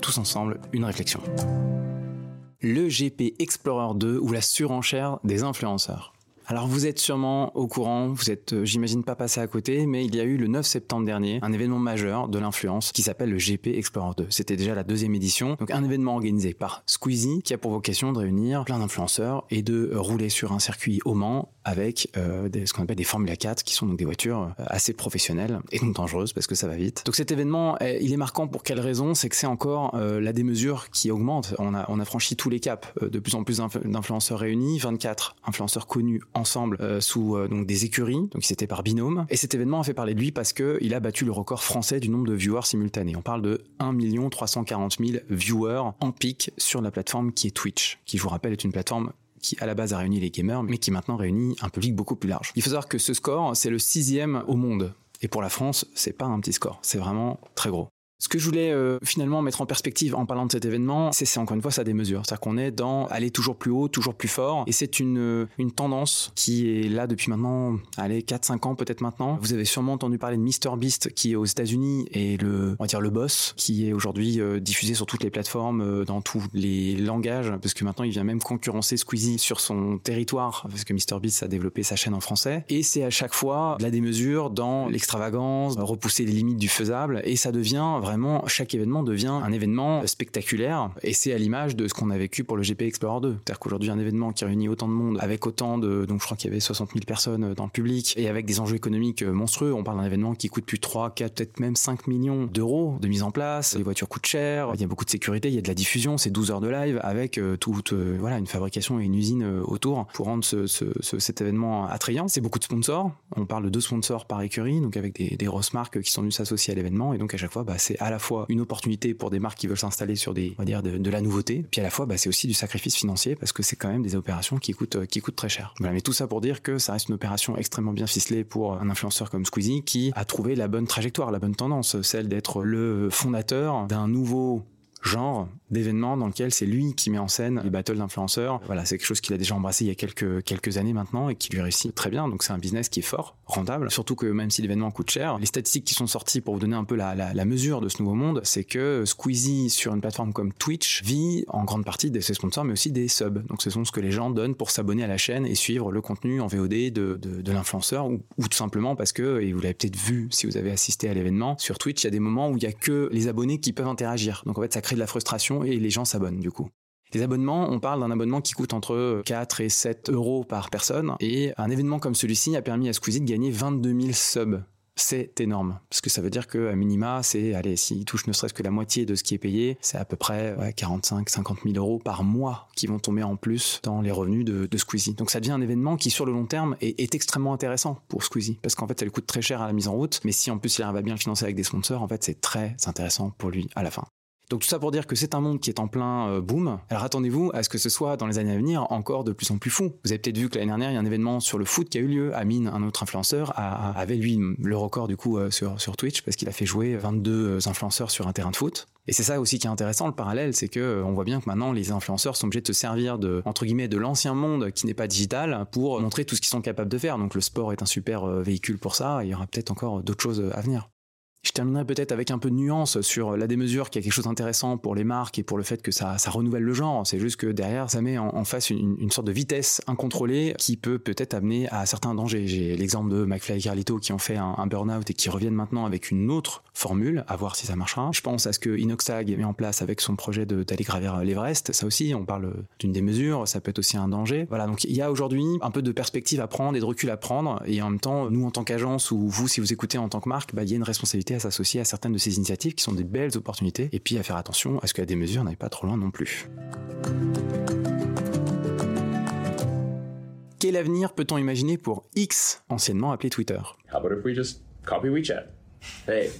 tous ensemble une réflexion. Le GP Explorer 2 ou la surenchère des influenceurs. Alors vous êtes sûrement au courant, vous êtes, euh, j'imagine, pas passé à côté, mais il y a eu le 9 septembre dernier un événement majeur de l'influence qui s'appelle le GP Explorer 2. C'était déjà la deuxième édition, donc un événement organisé par Squeezie qui a pour vocation de réunir plein d'influenceurs et de rouler sur un circuit au Mans avec euh, ce qu'on appelle des Formula 4 qui sont donc des voitures euh, assez professionnelles et donc dangereuses parce que ça va vite. Donc cet événement, il est marquant pour quelle raison? C'est que c'est encore la démesure qui augmente. On a, franchi tous les caps, de plus en plus d'influenceurs réunis, 24 influenceurs connus ensemble euh, sous euh, donc des écuries, donc c'était par binôme. Et cet événement a fait parler de lui parce que il a battu le record français du nombre de viewers simultanés. On parle de 1 340 000 viewers en pic sur la plateforme qui est Twitch, qui je vous rappelle est une plateforme qui à la base a réuni les gamers, mais qui maintenant réunit un public beaucoup plus large. Il faut savoir que ce score, c'est le sixième au monde. Et pour la France, c'est pas un petit score, c'est vraiment très gros. Ce que je voulais euh, finalement mettre en perspective en parlant de cet événement, c'est encore une fois ça des mesures. C'est-à-dire qu'on est dans aller toujours plus haut, toujours plus fort. Et c'est une, euh, une tendance qui est là depuis maintenant, allez, 4-5 ans peut-être maintenant. Vous avez sûrement entendu parler de MrBeast qui est aux États-Unis et le, on va dire le boss, qui est aujourd'hui euh, diffusé sur toutes les plateformes, dans tous les langages, parce que maintenant il vient même concurrencer Squeezie sur son territoire, parce que MrBeast a développé sa chaîne en français. Et c'est à chaque fois de la démesure dans l'extravagance, repousser les limites du faisable, et ça devient vraiment chaque événement devient un événement spectaculaire et c'est à l'image de ce qu'on a vécu pour le GP Explorer 2. C'est-à-dire qu'aujourd'hui, un événement qui réunit autant de monde avec autant de, donc je crois qu'il y avait 60 000 personnes dans le public et avec des enjeux économiques monstrueux. On parle d'un événement qui coûte plus de 3, 4, peut-être même 5 millions d'euros de mise en place. Les voitures coûtent cher. Il y a beaucoup de sécurité. Il y a de la diffusion. C'est 12 heures de live avec euh, toute, euh, voilà, une fabrication et une usine euh, autour pour rendre ce, cet événement attrayant. C'est beaucoup de sponsors. On parle de deux sponsors par écurie, donc avec des, des grosses marques qui sont venues s'associer à l'événement. Et donc à chaque fois, bah, c'est à la fois une opportunité pour des marques qui veulent s'installer sur des, on va dire, de, la nouveauté. Puis à la fois, bah, c'est aussi du sacrifice financier parce que c'est quand même des opérations qui coûtent, qui coûtent très cher. Voilà, mais tout ça pour dire que ça reste une opération extrêmement bien ficelée pour un influenceur comme Squeezie qui a trouvé la bonne trajectoire, la bonne tendance, celle d'être le fondateur d'un nouveau genre d'événement dans lequel c'est lui qui met en scène les battles d'influenceurs. Voilà, c'est quelque chose qu'il a déjà embrassé il y a quelques, quelques années maintenant et qui lui réussit très bien. Donc c'est un business qui est fort, rentable. Surtout que même si l'événement coûte cher, les statistiques qui sont sorties pour vous donner un peu la, la, mesure de ce nouveau monde, c'est que Squeezie sur une plateforme comme Twitch vit en grande partie de ses sponsors mais aussi des subs. Donc ce sont ce que les gens donnent pour s'abonner à la chaîne et suivre le contenu en VOD de, de, de l'influenceur ou, ou, tout simplement parce que, et vous l'avez peut-être vu si vous avez assisté à l'événement, sur Twitch il y a des moments où il y a que les abonnés qui peuvent interagir. Donc en fait ça crée de la frustration et les gens s'abonnent du coup. Les abonnements, on parle d'un abonnement qui coûte entre 4 et 7 euros par personne. Et un événement comme celui-ci a permis à Squeezie de gagner 22 000 subs. C'est énorme. Parce que ça veut dire qu'à minima, c'est, allez, s'il touche ne serait-ce que la moitié de ce qui est payé, c'est à peu près 45, 50 000 euros par mois qui vont tomber en plus dans les revenus de, de Squeezie. Donc ça devient un événement qui, sur le long terme, est, est extrêmement intéressant pour Squeezie. Parce qu'en fait, ça lui coûte très cher à la mise en route. Mais si en plus il arrive à bien le financer avec des sponsors, en fait, c'est très intéressant pour lui à la fin. Donc tout ça pour dire que c'est un monde qui est en plein euh, boom. Alors attendez-vous à ce que ce soit dans les années à venir encore de plus en plus fou. Vous avez peut-être vu que l'année dernière, il y a un événement sur le foot qui a eu lieu. Amine, un autre influenceur, avait lui le record du coup euh, sur, sur Twitch parce qu'il a fait jouer 22 euh, influenceurs sur un terrain de foot. Et c'est ça aussi qui est intéressant, le parallèle, c'est que on voit bien que maintenant les influenceurs sont obligés de se servir de entre guillemets de l'ancien monde qui n'est pas digital pour montrer tout ce qu'ils sont capables de faire. Donc le sport est un super véhicule pour ça. il y aura peut-être encore d'autres choses à venir. Je terminerai peut-être avec un peu de nuance sur la démesure qui a quelque chose d'intéressant pour les marques et pour le fait que ça, renouvelle le genre. C'est juste que derrière, ça met en, face une, sorte de vitesse incontrôlée qui peut peut-être amener à certains dangers. J'ai l'exemple de McFly et Carlito qui ont fait un, burn-out et qui reviennent maintenant avec une autre formule, à voir si ça marchera. Je pense à ce que Inoxtag met en place avec son projet d'aller gravir l'Everest. Ça aussi, on parle d'une démesure, ça peut être aussi un danger. Voilà, donc il y a aujourd'hui un peu de perspective à prendre et de recul à prendre. Et en même temps, nous en tant qu'agence ou vous, si vous écoutez en tant que marque, bah, il y a une responsabilité à s'associer à certaines de ces initiatives qui sont des belles opportunités, et puis à faire attention à ce que la démesure n'aille pas trop loin non plus. Quel avenir peut-on imaginer pour X, anciennement appelé Twitter? Hey,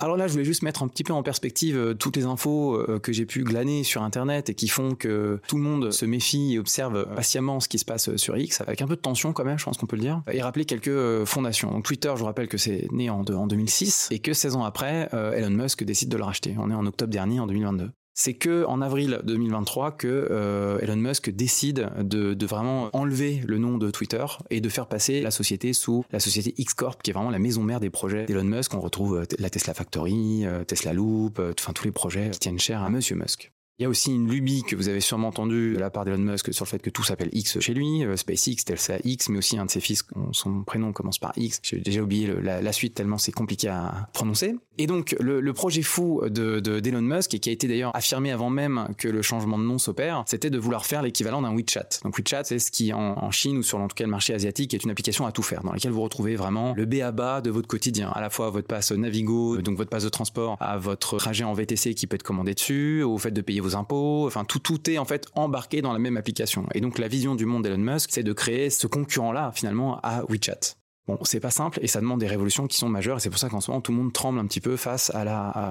Alors là, je voulais juste mettre un petit peu en perspective euh, toutes les infos euh, que j'ai pu glaner sur Internet et qui font que tout le monde se méfie et observe patiemment ce qui se passe sur X, avec un peu de tension quand même, je pense qu'on peut le dire, et rappeler quelques euh, fondations. Donc Twitter, je vous rappelle que c'est né en, en 2006 et que 16 ans après, Elon Musk décide de le racheter. On est en octobre dernier, en 2022 c'est que en avril 2023 que euh, Elon Musk décide de, vraiment enlever le nom de Twitter et de faire passer la société sous la société X Corp, qui est vraiment la maison mère des projets d'Elon Musk. On retrouve euh, la Tesla Factory, euh, Tesla Loop, enfin tous les projets qui tiennent cher à Monsieur Musk. Il y a aussi une lubie que vous avez sûrement entendue de la part d'Elon Musk sur le fait que tout s'appelle X chez lui, euh, SpaceX, Tesla X, mais aussi un de ses fils, son prénom commence par X. J'ai déjà oublié la, suite tellement c'est compliqué à prononcer. Et donc le, projet fou de, d'Elon Musk, et qui a été d'ailleurs affirmé avant même que le changement de nom s'opère, c'était de vouloir faire l'équivalent d'un WeChat. Donc WeChat, c'est ce qui en, Chine ou sur en tout cas le marché asiatique est une application à tout faire, dans laquelle vous retrouvez vraiment le B à bas de votre quotidien, à la fois votre passe Navigo, donc votre passe de transport, à votre trajet en VTC qui peut être commandé dessus, au fait de payer vos impôts, enfin tout, tout est en fait embarqué dans la même application. Et donc la vision du monde d'Elon Musk, c'est de créer ce concurrent-là finalement à WeChat. Bon, c'est pas simple et ça demande des révolutions qui sont majeures et c'est pour ça qu'en ce moment tout le monde tremble un petit peu face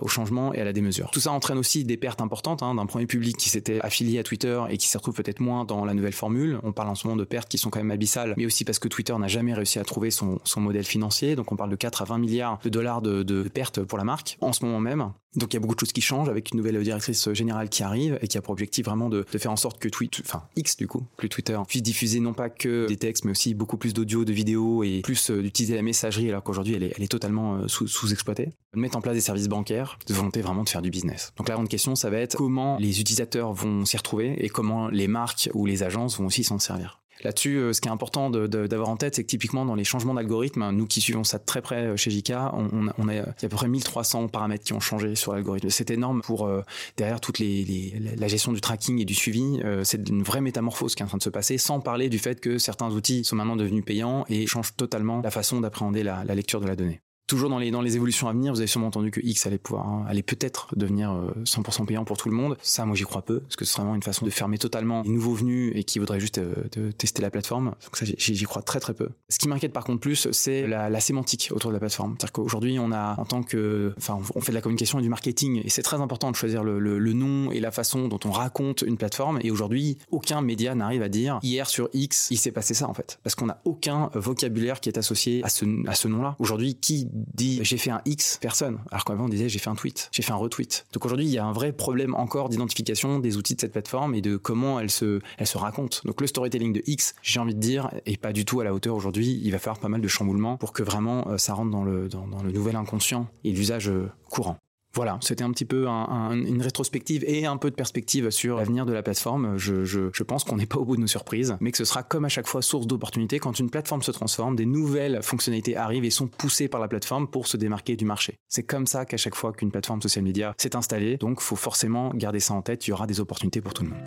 au changement et à la démesure. Tout ça entraîne aussi des pertes importantes hein, d'un premier public qui s'était affilié à Twitter et qui se retrouve peut-être moins dans la nouvelle formule. On parle en ce moment de pertes qui sont quand même abyssales, mais aussi parce que Twitter n'a jamais réussi à trouver son, modèle financier. Donc on parle de 4 à 20 milliards de dollars de, de pertes pour la marque en ce moment même. Donc il y a beaucoup de choses qui changent avec une nouvelle directrice générale qui arrive et qui a pour objectif vraiment de, de faire en sorte que Twitter, enfin X du coup, plus Twitter, puisse diffuser non pas que des textes mais aussi beaucoup plus d'audio, de vidéos et plus euh, d'utiliser la messagerie alors qu'aujourd'hui elle est, totalement euh, sous-exploitée. de mettre en place des services bancaires, de volonté vraiment de faire du business. Donc la grande question ça va être comment les utilisateurs vont s'y retrouver et comment les marques ou les agences vont aussi s'en servir. Là-dessus, euh, ce qui est important d'avoir en tête, c'est que typiquement dans les changements d'algorithme, nous qui suivons ça de très près euh, chez JK, on, a, il y a à peu près 1300 paramètres qui ont changé sur l'algorithme. C'est énorme pour euh, derrière toute les, la gestion du tracking et du suivi. c'est une vraie métamorphose qui est en train de se passer, sans parler du fait que certains outils sont maintenant devenus payants et changent totalement la façon d'appréhender la lecture de la donnée toujours dans les, dans les évolutions à venir, vous avez sûrement entendu que X allait pouvoir, hein, allait peut-être devenir 100% euh, payant pour tout le monde. Ça, moi, j'y crois peu, parce que c'est vraiment une façon de fermer totalement les nouveaux venus et qui voudraient juste euh, tester la plateforme. Donc ça, j'y crois très très peu. Ce qui m'inquiète par contre plus, c'est la, sémantique autour de la plateforme. C'est-à-dire qu'aujourd'hui, on a, en tant que, enfin, on fait de la communication et du marketing, et c'est très important de choisir le, le, le, nom et la façon dont on raconte une plateforme. Et aujourd'hui, aucun média n'arrive à dire hier sur X, il s'est passé ça en fait, parce qu'on n'a aucun vocabulaire qui est associé à ce, à ce nom-là. Aujourd'hui, qui dit j'ai fait un X personne. Alors qu'avant on disait j'ai fait un tweet, j'ai fait un retweet. Donc aujourd'hui il y a un vrai problème encore d'identification des outils de cette plateforme et de comment elle se, elle se raconte. Donc le storytelling de X, j'ai envie de dire, est pas du tout à la hauteur aujourd'hui. Il va falloir pas mal de chamboulements pour que vraiment euh, ça rentre dans le, dans, le nouvel inconscient et l'usage euh, courant. Voilà, c'était un petit peu une rétrospective et un peu de perspective sur l'avenir de la plateforme. Je, pense qu'on n'est pas au bout de nos surprises, mais que ce sera comme à chaque fois source d'opportunités quand une plateforme se transforme, des nouvelles fonctionnalités arrivent et sont poussées par la plateforme pour se démarquer du marché. C'est comme ça qu'à chaque fois qu'une plateforme social media s'est installée, donc faut forcément garder ça en tête, il y aura des opportunités pour tout le monde.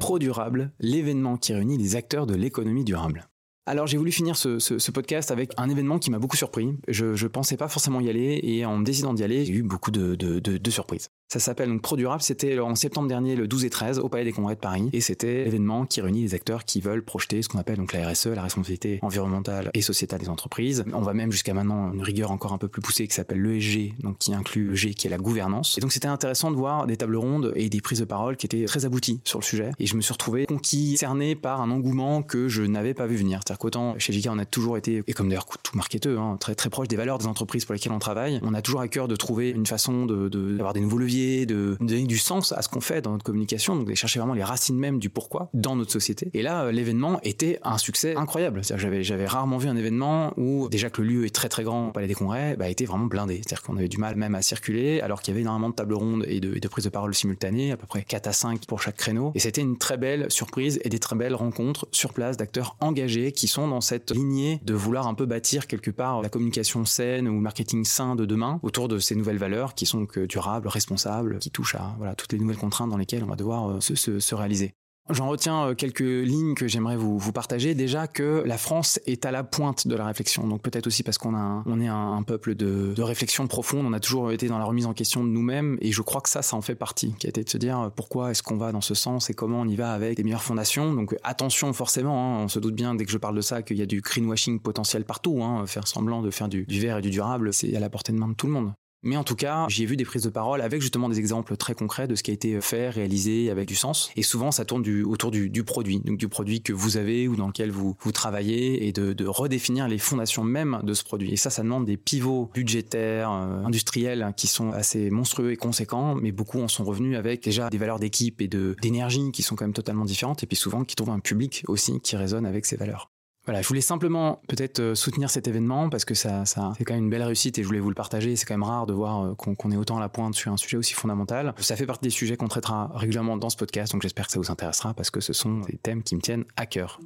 Pro Durable, l'événement qui réunit les acteurs de l'économie durable. Alors j'ai voulu finir ce, podcast avec un événement qui m'a beaucoup surpris. Je ne pensais pas forcément y aller et en décidant d'y aller, j'ai eu beaucoup de surprises. Ça s'appelle donc Pro Durable. C'était en septembre dernier, le 12 et 13, au Palais des Congrès de Paris. Et c'était l'événement qui réunit les acteurs qui veulent projeter ce qu'on appelle donc la RSE, la responsabilité environnementale et sociétale des entreprises. On va même jusqu'à maintenant une rigueur encore un peu plus poussée qui s'appelle l'ESG, donc qui inclut le G qui est la gouvernance. Et donc c'était intéressant de voir des tables rondes et des prises de parole qui étaient très abouties sur le sujet. Et je me suis retrouvé conquis, cerné par un engouement que je n'avais pas vu venir. C'est-à-dire qu'autant chez JK on a toujours été, et comme d'ailleurs tout marketeur, hein, très très proche des valeurs des entreprises pour lesquelles on travaille, on a toujours à cœur de trouver une façon de, d'avoir des nouveaux leviers, de, de du sens à ce qu'on fait dans notre communication, donc de chercher vraiment les racines même du pourquoi dans notre société. Et là, euh, l'événement était un succès incroyable. J'avais, j'avais rarement vu un événement où déjà que le lieu est très très grand, palais des congrès, bah, était vraiment blindé. C'est-à-dire qu'on avait du mal même à circuler, alors qu'il y avait énormément de tables rondes et de, de prises de parole simultanées, à peu près 4 à 5 pour chaque créneau. Et c'était une très belle surprise et des très belles rencontres sur place d'acteurs engagés qui sont dans cette lignée de vouloir un peu bâtir quelque part la communication saine ou le marketing sain de demain autour de ces nouvelles valeurs qui sont durables, responsables, qui touchent à toutes les nouvelles contraintes dans lesquelles on va devoir euh, se, se, se réaliser. J'en retiens euh, quelques lignes que j'aimerais vous, partager. Déjà que la France est à la pointe de la réflexion. Donc peut-être aussi parce qu'on est un, peuple de, réflexion profonde. On a toujours été dans la remise en question de nous-mêmes. Et je crois que ça, ça en fait partie. Qui a été de se dire euh, pourquoi est-ce qu'on va dans ce sens et comment on y va avec des meilleures fondations. Donc attention forcément. Hein, on se doute bien dès que je parle de ça qu'il y a du greenwashing potentiel partout. Hein, faire semblant de faire du, du vert et du durable, c'est à la portée de main de tout le monde. Mais en tout cas, j'ai vu des prises de parole avec justement des exemples très concrets de ce qui a été fait, réalisé avec du sens. Et souvent, ça tourne du, autour du, du, produit, donc du produit que vous avez ou dans lequel vous, vous travaillez et de, de, redéfinir les fondations même de ce produit. Et ça, ça demande des pivots budgétaires, euh, industriels qui sont assez monstrueux et conséquents, mais beaucoup en sont revenus avec déjà des valeurs d'équipe et d'énergie qui sont quand même totalement différentes et puis souvent qui trouvent un public aussi qui résonne avec ces valeurs. Voilà, je voulais simplement peut-être euh, soutenir cet événement parce que ça, ça c'est quand même une belle réussite et je voulais vous le partager. C'est quand même rare de voir euh, qu'on est autant à la pointe sur un sujet aussi fondamental. Ça fait partie des sujets qu'on traitera régulièrement dans ce podcast, donc j'espère que ça vous intéressera parce que ce sont des thèmes qui me tiennent à cœur.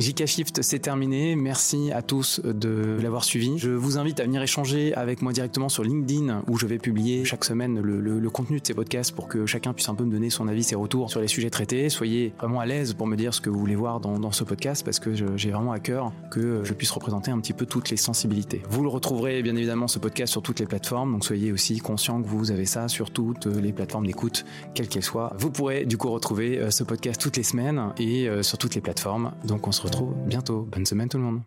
JK Shift, c'est terminé. Merci à tous de l'avoir suivi. Je vous invite à venir échanger avec moi directement sur LinkedIn où je vais publier chaque semaine le, contenu de ces podcasts pour que chacun puisse un peu me donner son avis, ses retours sur les sujets traités. Soyez vraiment à l'aise pour me dire ce que vous voulez voir dans, ce podcast parce que j'ai vraiment à cœur que je puisse représenter un petit peu toutes les sensibilités. Vous le retrouverez bien évidemment ce podcast sur toutes les plateformes, donc soyez aussi conscient que vous avez ça sur toutes les plateformes d'écoute, quelles qu'elles soient. Vous pourrez du coup retrouver euh, ce podcast toutes les semaines et euh, sur toutes les plateformes. Donc on se bientôt. Bonne semaine tout le monde.